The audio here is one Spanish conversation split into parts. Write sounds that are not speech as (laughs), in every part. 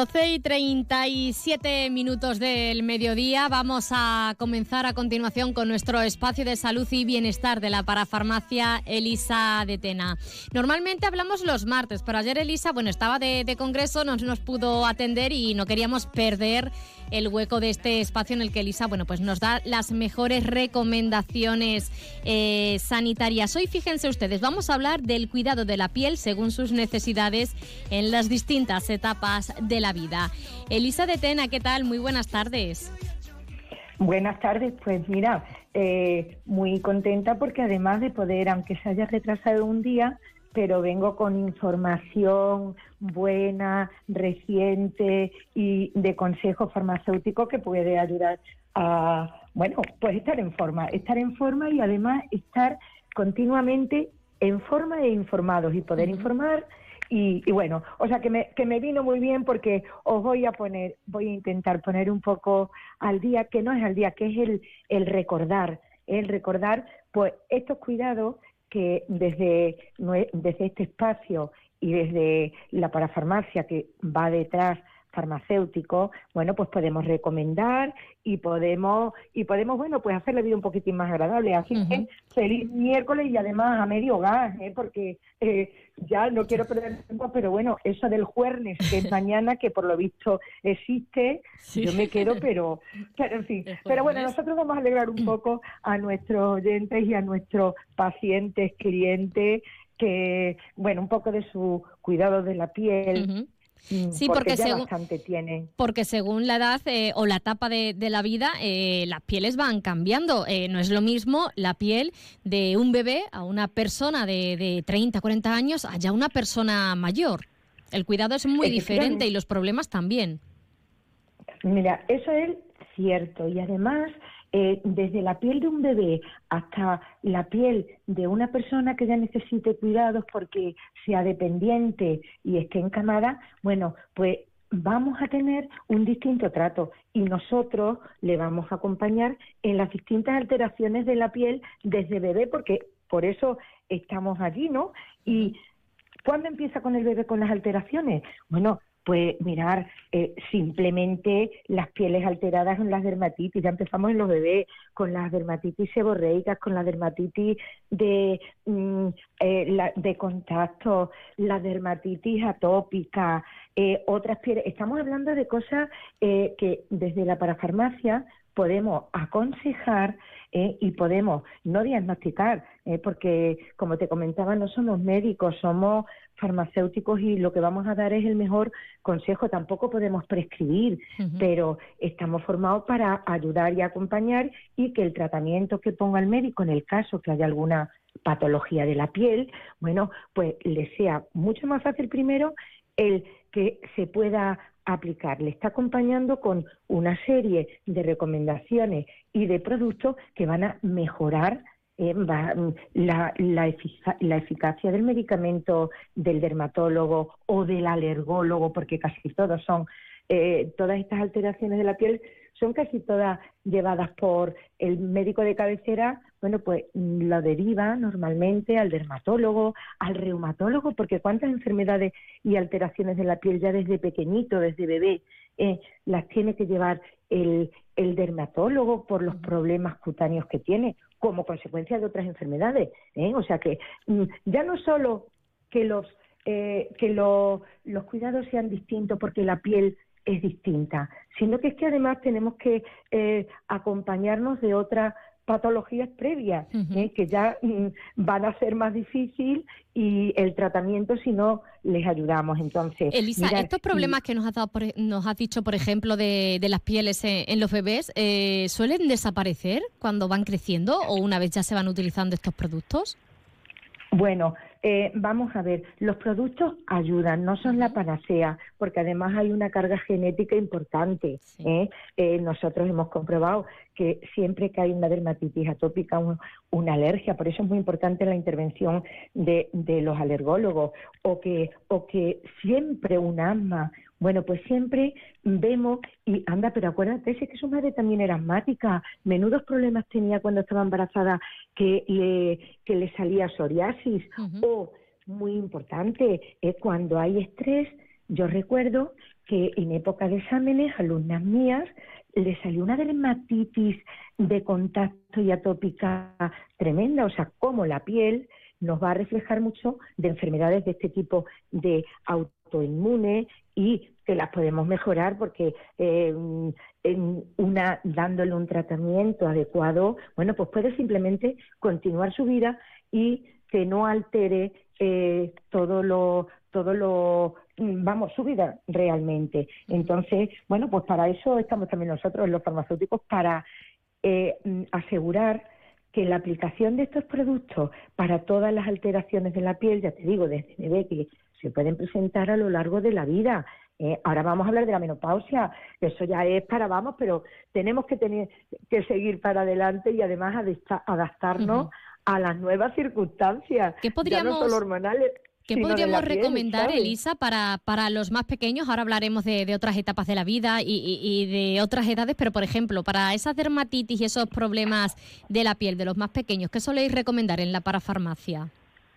12 y 37 minutos del mediodía. Vamos a comenzar a continuación con nuestro espacio de salud y bienestar de la parafarmacia Elisa de Tena. Normalmente hablamos los martes, pero ayer Elisa, bueno, estaba de, de congreso, no nos pudo atender y no queríamos perder el hueco de este espacio en el que Elisa bueno, pues nos da las mejores recomendaciones eh, sanitarias. Hoy fíjense ustedes, vamos a hablar del cuidado de la piel según sus necesidades en las distintas etapas de la vida. Elisa de Tena, ¿qué tal? Muy buenas tardes. Buenas tardes, pues mira, eh, muy contenta porque además de poder, aunque se haya retrasado un día, pero vengo con información buena, reciente y de consejo farmacéutico que puede ayudar a, bueno, pues estar en forma, estar en forma y además estar continuamente en forma e informados y poder informar y, bueno, o sea que me, que me vino muy bien porque os voy a poner, voy a intentar poner un poco al día, que no es al día, que es el, el recordar, el recordar pues estos cuidados que desde, desde este espacio y desde la parafarmacia que va detrás farmacéutico, bueno, pues podemos recomendar y podemos y podemos bueno, pues hacer la vida un poquitín más agradable. Así que feliz miércoles y además a medio gas, ¿eh? porque eh, ya no quiero perder tiempo, pero bueno, eso del jueves que es (laughs) mañana, que por lo visto existe, yo me quedo, pero, pero en fin. Pero bueno, nosotros vamos a alegrar un poco a nuestros oyentes y a nuestros pacientes, clientes, que, bueno, un poco de su cuidado de la piel. Mm, sí, porque, según, porque según la edad eh, o la etapa de, la vida, eh, las pieles van cambiando. Eh, no es lo mismo la piel de un bebé a una persona de, de 30, 40 años a ya una persona mayor. El cuidado es muy diferente y los problemas también. Mira, eso es cierto. Y además, eh, desde la piel de un bebé hasta la piel de una persona que ya necesite cuidados porque sea dependiente y esté encamada, bueno, pues vamos a tener un distinto trato y nosotros le vamos a acompañar en las distintas alteraciones de la piel desde bebé porque por eso estamos allí, ¿no? Y ¿cuándo empieza con el bebé con las alteraciones? Bueno, pues mirar eh, simplemente las pieles alteradas en las dermatitis. Ya empezamos en los bebés con las dermatitis seborreicas, con la dermatitis de, mm, eh, de contacto, la dermatitis atópica, eh, otras pieles. Estamos hablando de cosas que desde la parafarmacia podemos aconsejar y podemos no diagnosticar, porque como te comentaba, no somos médicos, somos farmacéuticos y lo que vamos a dar es el mejor consejo. Tampoco podemos prescribir, pero estamos formados para ayudar y acompañar y que el tratamiento que ponga el médico en el caso que haya alguna patología de la piel, bueno, pues le sea mucho más fácil primero el que se pueda aplicar. Le está acompañando con una serie de recomendaciones y de productos que van a mejorar eh, mm, la, la, eficacia del medicamento del dermatólogo o del alergólogo, porque casi todos son, eh, todas estas alteraciones de la piel son casi todas llevadas por el médico de cabecera, bueno, pues mm, lo deriva normalmente al dermatólogo, al reumatólogo, porque cuántas enfermedades y alteraciones de la piel ya desde pequeñito, desde bebé, eh, las tiene que llevar el, el dermatólogo por los problemas cutáneos que tiene como consecuencia de otras enfermedades. ¿eh? O sea que mm, ya no solo que los eh, que los cuidados sean distintos porque la piel es distinta, sino que es que además tenemos que eh, acompañarnos de otras patologías previas, ¿eh? que ya mm, van a ser más difícil y el tratamiento si no les ayudamos. Entonces, Elisa, estos problemas que nos has, dado nos has dicho, por ejemplo, de, de las pieles en, los bebés, eh, ¿suelen desaparecer cuando van creciendo o una vez ya se van utilizando estos productos? Bueno, eh, vamos a ver, los productos ayudan, no son la panacea, porque además hay una carga genética importante. ¿eh? Eh, nosotros hemos comprobado que siempre que hay una dermatitis atópica, una alergia, por eso es muy importante la intervención de, de los alergólogos, o que, o que siempre un asma, bueno, pues siempre vemos, y anda, pero acuérdate, es que su madre también era asmática, menudos problemas tenía cuando estaba embarazada que le, que le salía psoriasis, o muy importante, es cuando hay estrés, yo recuerdo que en época de exámenes, alumnas mías, le salió una dermatitis de contacto y atópica tremenda, o sea, como la piel nos va a reflejar mucho de enfermedades de este tipo de autoinmune y que las podemos mejorar porque eh, en una dándole un tratamiento adecuado, bueno, pues puede simplemente continuar su vida y que no altere eh, todo lo todo lo mm, vamos su vida realmente. Entonces bueno pues para eso estamos también nosotros los farmacéuticos para eh, mm, asegurar que la aplicación de estos productos para todas las alteraciones de la piel, ya te digo, desde bebé, que se pueden presentar a lo largo de la vida. Eh, ahora vamos a hablar de la menopausia, eso ya es para vamos, pero tenemos que tener que seguir para adelante y además adaptarnos a las nuevas circunstancias, ¿Qué podríamos... ya no solo hormonales, ¿Qué podríamos recomendar, Elisa, para, para los más pequeños? Ahora hablaremos de, otras etapas de la vida y, de otras edades, pero por ejemplo, para esas dermatitis y esos problemas de la piel de los más pequeños, ¿qué soléis recomendar en la parafarmacia?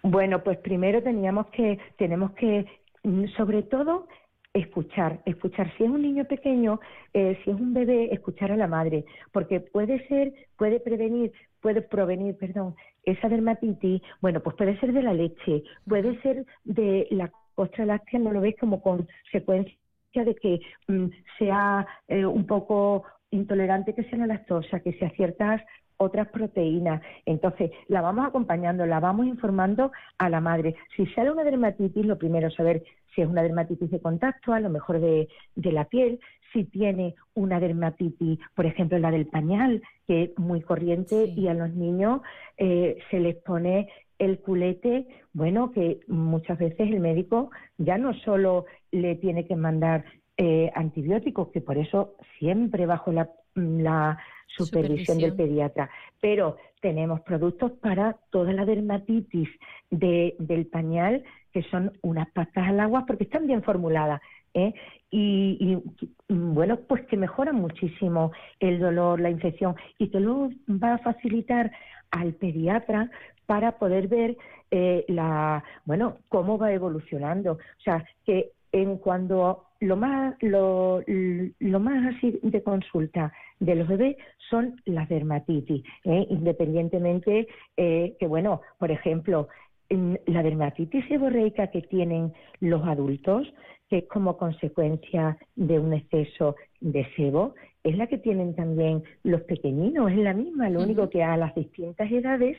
Bueno, pues primero teníamos que, tenemos que, mm, sobre todo, escuchar, escuchar. Si es un niño pequeño, eh, si es un bebé, escuchar a la madre, porque puede ser, puede prevenir, puede provenir, perdón, esa dermatitis, bueno, pues puede ser de la leche, puede ser de la costra láctea, no lo ves como consecuencia de que mm, sea eh, un poco intolerante que sea la lactosa, que sea ciertas otras proteínas. Entonces, la vamos acompañando, la vamos informando a la madre. Si sale una dermatitis, lo primero es saber si es una dermatitis de contacto, a lo mejor de, de la piel, si tiene una dermatitis, por ejemplo, la del pañal, que es muy corriente y a los niños eh, se les pone el culete, bueno, que muchas veces el médico ya no solo le tiene que mandar eh, antibióticos, que por eso siempre bajo la, supervisión, del pediatra, pero tenemos productos para toda la dermatitis del pañal, que son unas pastas al agua porque están bien formuladas. ¿eh? Y, bueno, pues que mejoran muchísimo el dolor, la infección y que luego va a facilitar al pediatra para poder ver eh, la, bueno, cómo va evolucionando. O sea, que en cuando lo más lo, lo más así de consulta de los bebés son las dermatitis, ¿eh? independientemente eh, que bueno, por ejemplo, la dermatitis seborreica que tienen los adultos que es como consecuencia de un exceso de sebo, es la que tienen también los pequeñinos, es la misma, lo único que a las distintas edades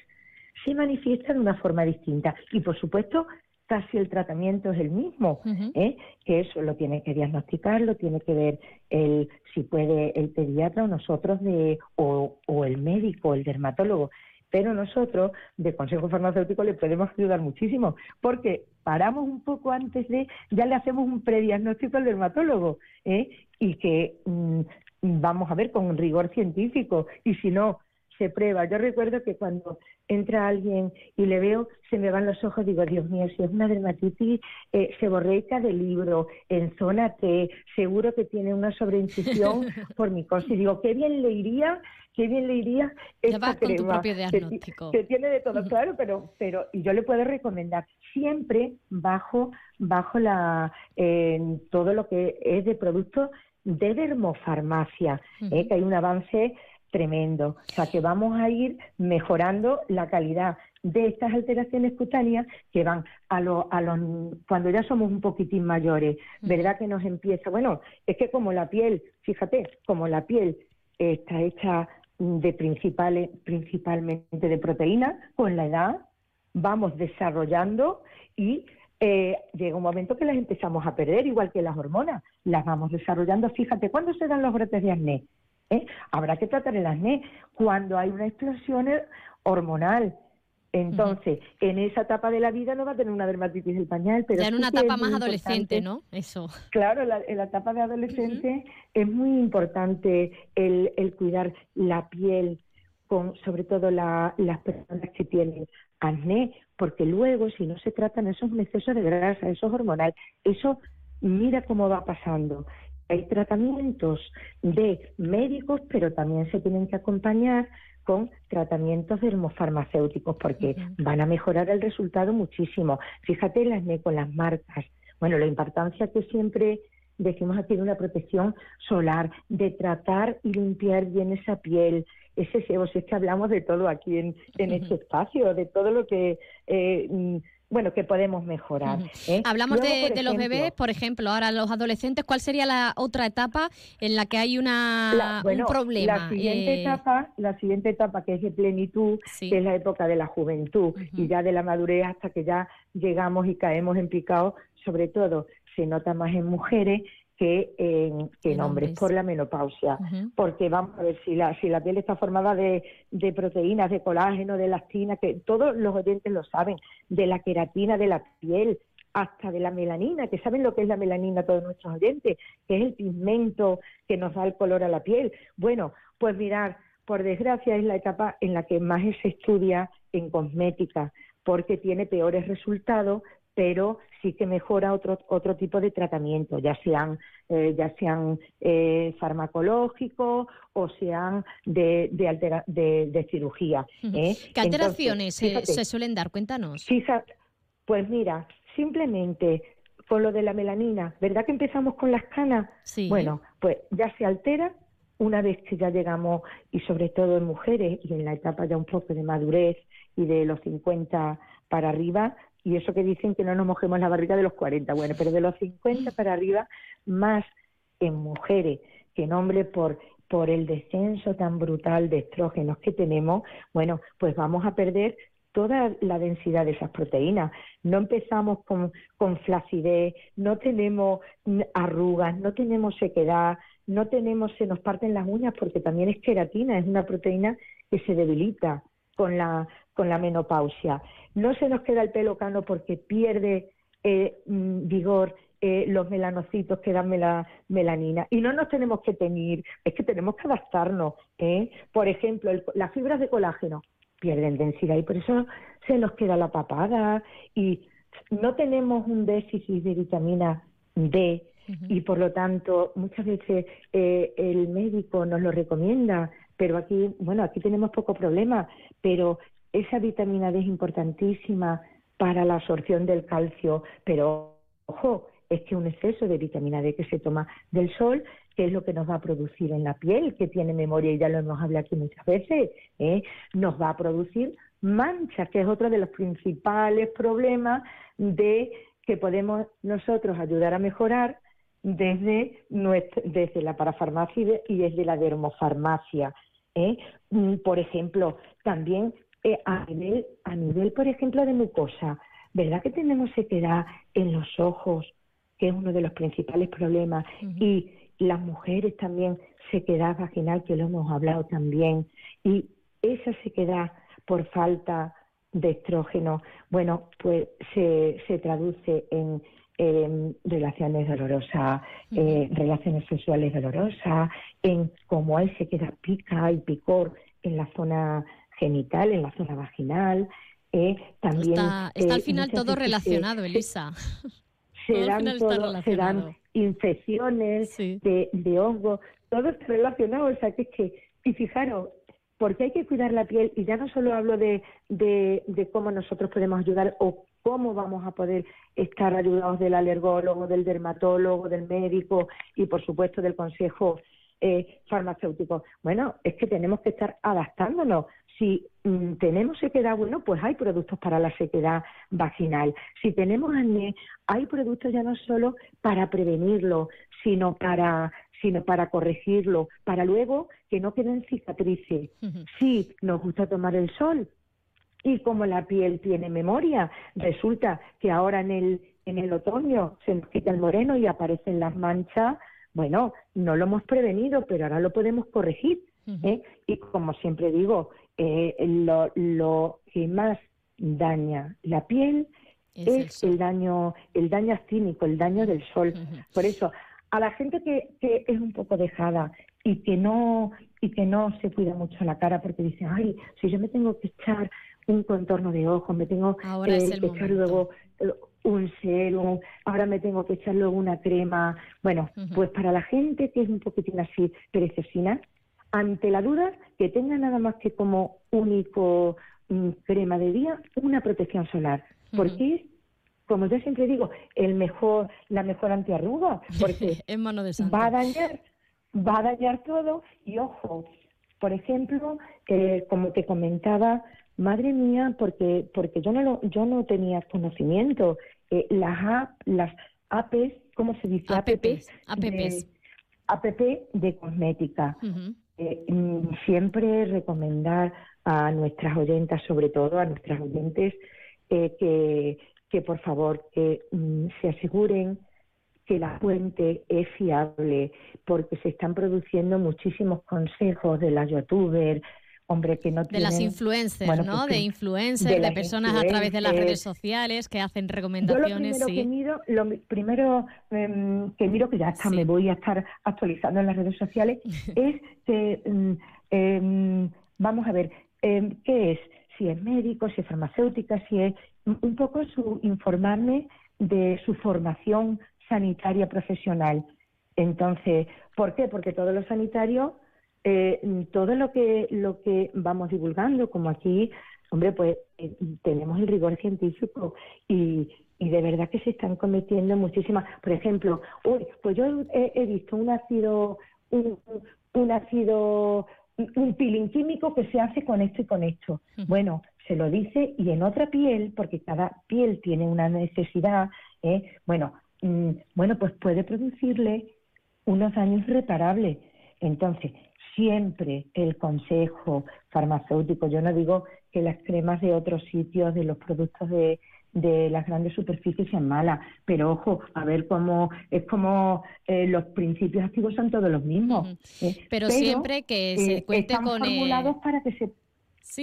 se manifiesta de una forma distinta. Y por supuesto, casi el tratamiento es el mismo, ¿eh? que eso lo tiene que diagnosticar, lo tiene que ver el, si puede el pediatra o nosotros de, o, o el médico, el dermatólogo pero nosotros de Consejo Farmacéutico le podemos ayudar muchísimo, porque paramos un poco antes de, ya le hacemos un prediagnóstico al dermatólogo, ¿eh? y que mm, vamos a ver con rigor científico, y si no, se prueba. Yo recuerdo que cuando entra alguien y le veo, se me van los ojos, digo, Dios mío, si es una dermatitis eh, seborreica de libro, en zona T, seguro que tiene una sobreincisión (laughs) por mi cosa. Y digo, qué bien le iría, qué bien le iría esta crema. tu propio diagnóstico. Que, tiene de todo, (laughs) claro, pero, pero, y yo le puedo recomendar siempre bajo, bajo la, todo lo que es de productos de dermofarmacia, eh, que hay un avance tremendo. O sea que vamos a ir mejorando la calidad de estas alteraciones cutáneas que van a los a los cuando ya somos un poquitín mayores, ¿verdad? Que nos empieza, bueno, es que como la piel, fíjate, como la piel está hecha de principales principalmente de proteínas, con la edad vamos desarrollando y eh, llega un momento que las empezamos a perder, igual que las hormonas, las vamos desarrollando. Fíjate, ¿cuándo se dan los brotes de acné? ¿Eh? Habrá que tratar el acné cuando hay una explosión hormonal. Entonces, en esa etapa de la vida no va a tener una dermatitis del pañal, pero ya en una etapa más adolescente, ¿no? Eso. Claro, en la etapa de adolescente es muy importante el, el, cuidar la piel, con sobre todo las personas que tienen acné, porque luego si no se tratan eso es un exceso de grasa, eso es hormonal, eso mira cómo va pasando. Hay tratamientos de médicos, pero también se tienen que acompañar con tratamientos dermofarmacéuticos porque van a mejorar el resultado muchísimo. Fíjate las con las marcas. Bueno, la importancia que siempre decimos aquí de una protección solar, de tratar y limpiar bien esa piel, ese sebo, si es que hablamos de todo aquí en, en este espacio, de todo lo que eh, bueno, que podemos mejorar. ¿eh? Hablamos de, los bebés, por ejemplo, ahora los adolescentes, ¿cuál sería la otra etapa en la que hay una, un problema? La siguiente, eh, etapa, la siguiente etapa que es de plenitud, que es la época de la juventud y ya de la madurez hasta que ya llegamos y caemos en picado, sobre todo se nota más en mujeres que en, hombres, por la menopausia. Porque vamos a ver, si la, si la piel está formada de, de proteínas, de colágeno, de elastina, que todos los oyentes lo saben, de la queratina de la piel, hasta de la melanina, que saben lo que es la melanina todos nuestros oyentes, que es el pigmento que nos da el color a la piel. Bueno, pues mirar, por desgracia es la etapa en la que más se estudia en cosmética, porque tiene peores resultados pero sí que mejora otro, otro tipo de tratamiento, ya sean, eh, ya sean eh, farmacológicos o sean de, de, de, cirugía. ¿eh? ¿Qué alteraciones se suelen dar? Cuéntanos. pues mira, simplemente con lo de la melanina, ¿verdad que empezamos con las canas? Sí. Bueno, pues ya se altera una vez que ya llegamos, y sobre todo en mujeres, y en la etapa ya un poco de madurez y de los 50 para arriba, y eso que dicen que no nos mojemos la barriga de los 40, bueno, pero de los 50 para arriba, más en mujeres que en hombres por por el descenso tan brutal de estrógenos que tenemos, bueno, pues vamos a perder toda la densidad de esas proteínas. No empezamos con, con flacidez, no tenemos arrugas, no tenemos sequedad, no tenemos, se nos parten las uñas porque también es queratina, es una proteína que se debilita con la, con la menopausia. No se nos queda el pelo cano porque pierde eh, mm, vigor eh, los melanocitos que dan melanina. Y no nos tenemos que teñir, es que tenemos que adaptarnos. ¿eh? Por ejemplo, las fibras de colágeno pierden densidad y por eso se nos queda la papada y no tenemos un déficit de vitamina D y por lo tanto muchas veces el médico nos lo recomienda pero aquí, bueno, aquí tenemos poco problema, pero esa vitamina D es importantísima para la absorción del calcio, pero ojo, es que un exceso de vitamina D que se toma del sol, que es lo que nos va a producir en la piel, que tiene memoria, y ya lo hemos hablado aquí muchas veces, ¿eh? nos va a producir mancha, que es otro de los principales problemas de que podemos nosotros ayudar a mejorar desde, desde la parafarmacia y desde la dermofarmacia. ¿eh? Mm, por ejemplo, también eh, a, nivel, a nivel, por ejemplo, de mucosa, ¿verdad que tenemos sequedad en los ojos, que es uno de los principales problemas? Y las mujeres también sequedad vaginal, que lo hemos hablado también. Y esa sequedad por falta de estrógeno, bueno, pues se, se traduce en en relaciones dolorosas, eh, relaciones sexuales dolorosas, en cómo hay se queda pica y picor en la zona genital, en la zona vaginal. Eh, también está, al eh, final todo relacionado, Elisa. (laughs) Se, (laughs) dan, todo, se dan infecciones de, de hongo, todo está relacionado. O sea, que es que, y fijaros, porque hay que cuidar la piel, y ya no solo hablo de, de, de cómo nosotros podemos ayudar o cómo vamos a poder estar ayudados del alergólogo, del dermatólogo, del médico y, por supuesto, del consejo eh, farmacéutico. Bueno, es que tenemos que estar adaptándonos. Si mm, tenemos sequedad, bueno, pues hay productos para la sequedad vaginal. Si tenemos acné, hay productos ya no solo para prevenirlo, sino para sino para corregirlo, para luego que no queden cicatrices. Si nos gusta tomar el sol, y como la piel tiene memoria, resulta que ahora en el, en el otoño se nos quita el moreno y aparecen las manchas. Bueno, no lo hemos prevenido, pero ahora lo podemos corregir. ¿eh? Y como siempre digo, eh, lo, lo que más daña la piel es, el, daño, el daño actínico, el daño del sol. Por eso, a la gente que, que es un poco dejada y que no y que no se cuida mucho la cara porque dice, ay, si yo me tengo que echar un contorno de ojos, me tengo que echar luego eh, un serum, ahora me tengo que echar luego una crema. Bueno, pues para la gente que es un poquitín así perecesina, ante la duda, que tenga nada más que como único mm, crema de día una protección solar. ¿Por qué? como yo siempre digo, el mejor, la mejor antiarruga, (laughs) porque en mano de va a dañar, va a dañar todo y ojo, por ejemplo, eh, como te comentaba, madre mía, porque porque yo no lo, yo no tenía conocimiento, eh, las las APs, ¿cómo se dice? APPs, APPs. APP de cosmética. Eh, mm, siempre recomendar a nuestras oyentas, sobre todo a nuestras oyentes, que, que por favor mm, se aseguren que la fuente es fiable, porque se están produciendo muchísimos consejos de las youtubers, hombre, que no De las influencers, ¿no? de influencers, de, personas a través de las redes sociales que hacen recomendaciones. Yo lo primero que miro, lo primero em, que miro, que ya hasta me voy a estar actualizando en las redes sociales, (laughs) es que, em, vamos a ver, ¿qué es? Si es médico, si es farmacéutica, si es un poco su informarme de su formación sanitaria profesional. Entonces, ¿por qué? Porque todos los sanitarios, eh, todo lo que, lo que vamos divulgando, como aquí, hombre, pues eh, tenemos el rigor científico y, y de verdad que se están cometiendo muchísimas. Por ejemplo, uy, pues yo he, visto un ácido, un, un ácido, un peeling químico que se hace con esto y con esto. Bueno, se lo dice y en otra piel, porque cada piel tiene una necesidad, ¿eh? bueno, mm, bueno, pues puede producirle unos daños reparables. Entonces, siempre el consejo farmacéutico, yo no digo que las cremas de otros sitios, de los productos de, de las grandes superficies sean malas, pero ojo, a ver cómo es como eh, los principios activos son todos los mismos. ¿eh? pero, siempre que se cuente están con formulados para que se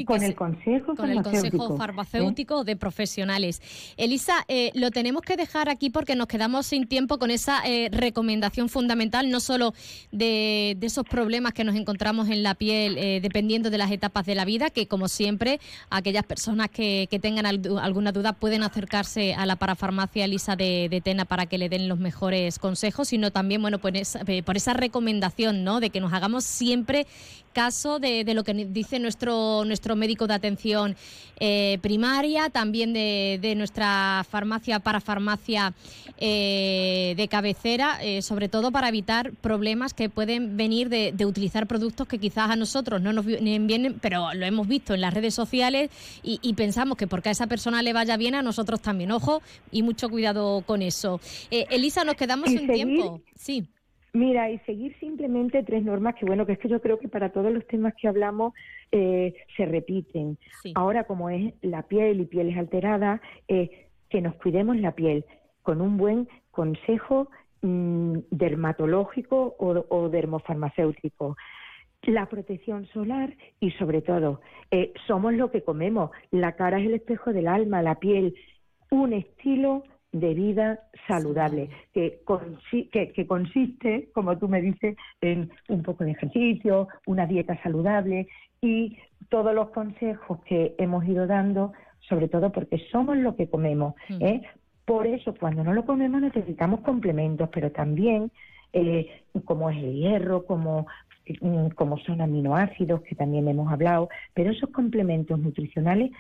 con el consejo con el consejo farmacéutico de profesionales. Elisa, eh, lo tenemos que dejar aquí porque nos quedamos sin tiempo con esa eh, recomendación fundamental, no solo de, esos problemas que nos encontramos en la piel eh, dependiendo de las etapas de la vida, que como siempre, aquellas personas que, tengan alguna duda pueden acercarse a la parafarmacia Elisa de, Tena para que le den los mejores consejos, sino también, bueno, pues, por esa recomendación, ¿no? De que nos hagamos siempre caso de, de lo que dice nuestro nuestro médico de atención eh, primaria, también de, nuestra farmacia para farmacia eh, de cabecera, eh, sobre todo para evitar problemas que pueden venir de, utilizar productos que quizás a nosotros no nos vienen, pero lo hemos visto en las redes sociales y, pensamos que porque a esa persona le vaya bien, a nosotros también. Ojo y mucho cuidado con eso. Elisa, nos quedamos sin tiempo. Sí. Mira, y seguir simplemente tres normas que, bueno, que es que yo creo que para todos los temas que hablamos eh, se repiten. Ahora, como es la piel y pieles alteradas, eh, que nos cuidemos la piel con un buen consejo mm, dermatológico o, dermofarmacéutico la protección solar y sobre todo eh, somos lo que comemos. La cara es el espejo del alma, la piel, un estilo de vida saludable, que, que, consiste, como tú me dices, en un poco de ejercicio, una dieta saludable y todos los consejos que hemos ido dando, sobre todo porque somos lo que comemos. ¿eh? Por eso, cuando no lo comemos, necesitamos complementos, pero también, eh, como es el hierro, como mm, como son aminoácidos, que también hemos hablado, pero esos complementos nutricionales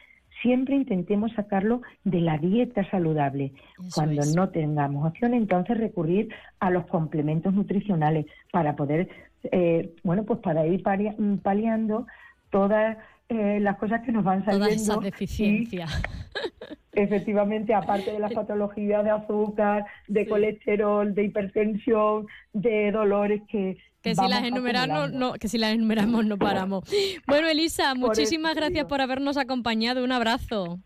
siempre intentemos sacarlo de la dieta saludable. Cuando no tengamos opción, entonces recurrir a los complementos nutricionales para poder, eh, bueno, pues para ir paliando todas eh, las cosas que nos van saliendo. Todas esas deficiencias. (laughs) efectivamente, aparte de las patologías de azúcar, de colesterol, de hipertensión, de dolores que, que si las enumeramos no, que si las enumeramos no paramos. (laughs) Bueno, Elisa, muchísimas gracias por habernos acompañado. Un abrazo.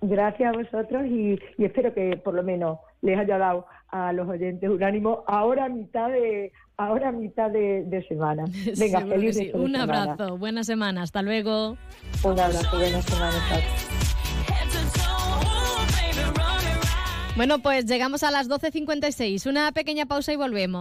Gracias a vosotros y, espero que por lo menos les haya dado a los oyentes un ánimo ahora a mitad de ahora mitad de, semana. (laughs) Venga, feliz Un abrazo, buena semana, hasta luego. Un abrazo, buena semana. Bueno, pues llegamos a las 12.56. Una pequeña pausa y volvemos.